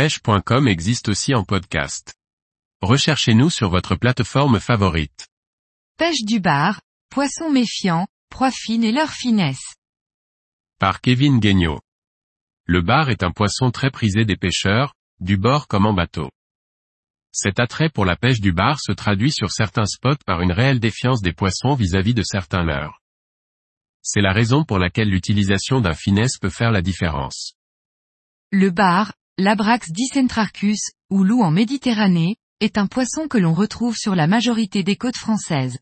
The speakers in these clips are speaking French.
pêche.com existe aussi en podcast. Recherchez-nous sur votre plateforme favorite. Pêche du bar, poisson méfiant, proie fine et leur finesse. Par Kevin Guignot. Le bar est un poisson très prisé des pêcheurs, du bord comme en bateau. Cet attrait pour la pêche du bar se traduit sur certains spots par une réelle défiance des poissons vis-à-vis de certains leurres. C'est la raison pour laquelle l'utilisation d'un finesse peut faire la différence. Le bar, l'Abrax dicentrarchus, ou loup en Méditerranée, est un poisson que l'on retrouve sur la majorité des côtes françaises.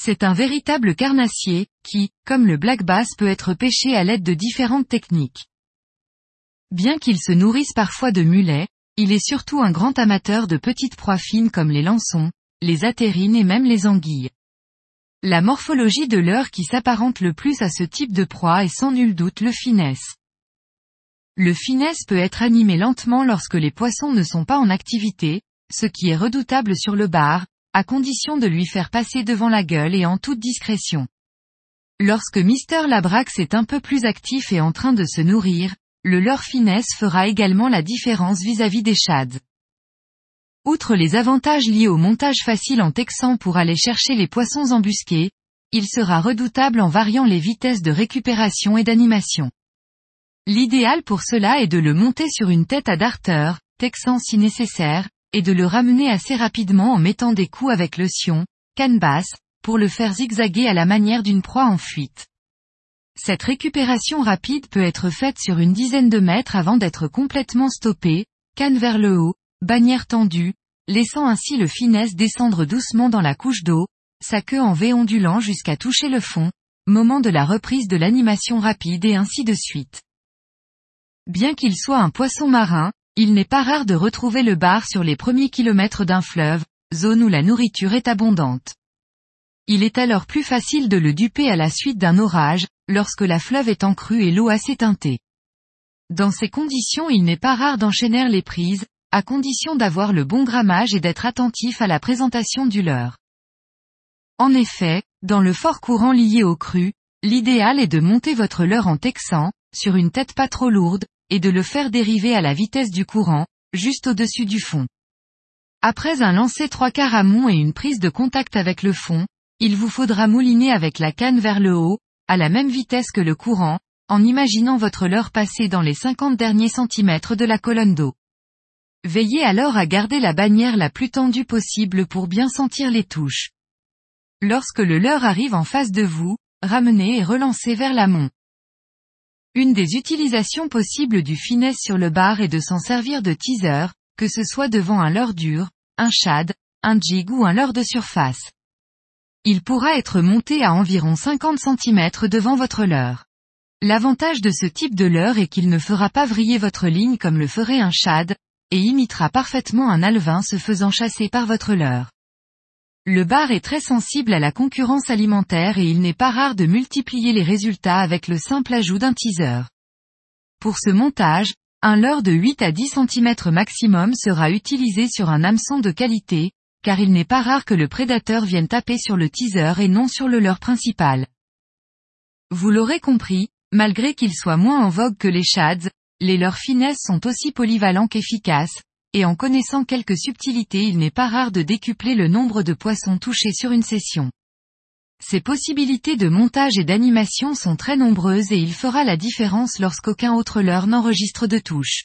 C'est un véritable carnassier, qui, comme le black bass peut être pêché à l'aide de différentes techniques. Bien qu'il se nourrisse parfois de mulets, il est surtout un grand amateur de petites proies fines comme les lançons, les atérines et même les anguilles. La morphologie de leurre qui s'apparente le plus à ce type de proie est sans nul doute le finesse. Le finesse peut être animé lentement lorsque les poissons ne sont pas en activité, ce qui est redoutable sur le bar, à condition de lui faire passer devant la gueule et en toute discrétion. Lorsque Mister Labrax est un peu plus actif et en train de se nourrir, le leurre finesse fera également la différence vis-à-vis des shads. Outre les avantages liés au montage facile en texan pour aller chercher les poissons embusqués, il sera redoutable en variant les vitesses de récupération et d'animation. L'idéal pour cela est de le monter sur une tête à darter, texan si nécessaire, et de le ramener assez rapidement en mettant des coups avec le sion, canne basse, pour le faire zigzaguer à la manière d'une proie en fuite. Cette récupération rapide peut être faite sur une dizaine de mètres avant d'être complètement stoppée, canne vers le haut, bannière tendue, laissant ainsi le finesse descendre doucement dans la couche d'eau, sa queue en V ondulant jusqu'à toucher le fond, moment de la reprise de l'animation rapide et ainsi de suite. Bien qu'il soit un poisson marin, il n'est pas rare de retrouver le bar sur les premiers kilomètres d'un fleuve, zone où la nourriture est abondante. Il est alors plus facile de le duper à la suite d'un orage, lorsque la fleuve est en crue et l'eau assez teintée. Dans ces conditions il n'est pas rare d'enchaîner les prises, à condition d'avoir le bon grammage et d'être attentif à la présentation du leurre. En effet, dans le fort courant lié au cru, l'idéal est de monter votre leurre en texan, sur une tête pas trop lourde, et de le faire dériver à la vitesse du courant, juste au-dessus du fond. Après un lancer trois quarts amont et une prise de contact avec le fond, il vous faudra mouliner avec la canne vers le haut, à la même vitesse que le courant, en imaginant votre leurre passer dans les 50 derniers centimètres de la colonne d'eau. Veillez alors à garder la bannière la plus tendue possible pour bien sentir les touches. Lorsque le leurre arrive en face de vous, ramenez et relancez vers l'amont. Une des utilisations possibles du finesse sur le bar est de s'en servir de teaser, que ce soit devant un leurre dur, un shad, un jig ou un leurre de surface. Il pourra être monté à environ 50 cm devant votre leurre. L'avantage de ce type de leurre est qu'il ne fera pas vriller votre ligne comme le ferait un shad, et imitera parfaitement un alvin se faisant chasser par votre leurre. Le bar est très sensible à la concurrence alimentaire et il n'est pas rare de multiplier les résultats avec le simple ajout d'un teaser. Pour ce montage, un leurre de 8 à 10 cm maximum sera utilisé sur un hameçon de qualité, car il n'est pas rare que le prédateur vienne taper sur le teaser et non sur le leurre principal. Vous l'aurez compris, malgré qu'ils soient moins en vogue que les shads, les leurres finesses sont aussi polyvalents qu'efficaces, et en connaissant quelques subtilités il n'est pas rare de décupler le nombre de poissons touchés sur une session. Ces possibilités de montage et d'animation sont très nombreuses et il fera la différence lorsqu'aucun autre leurre n'enregistre de touche.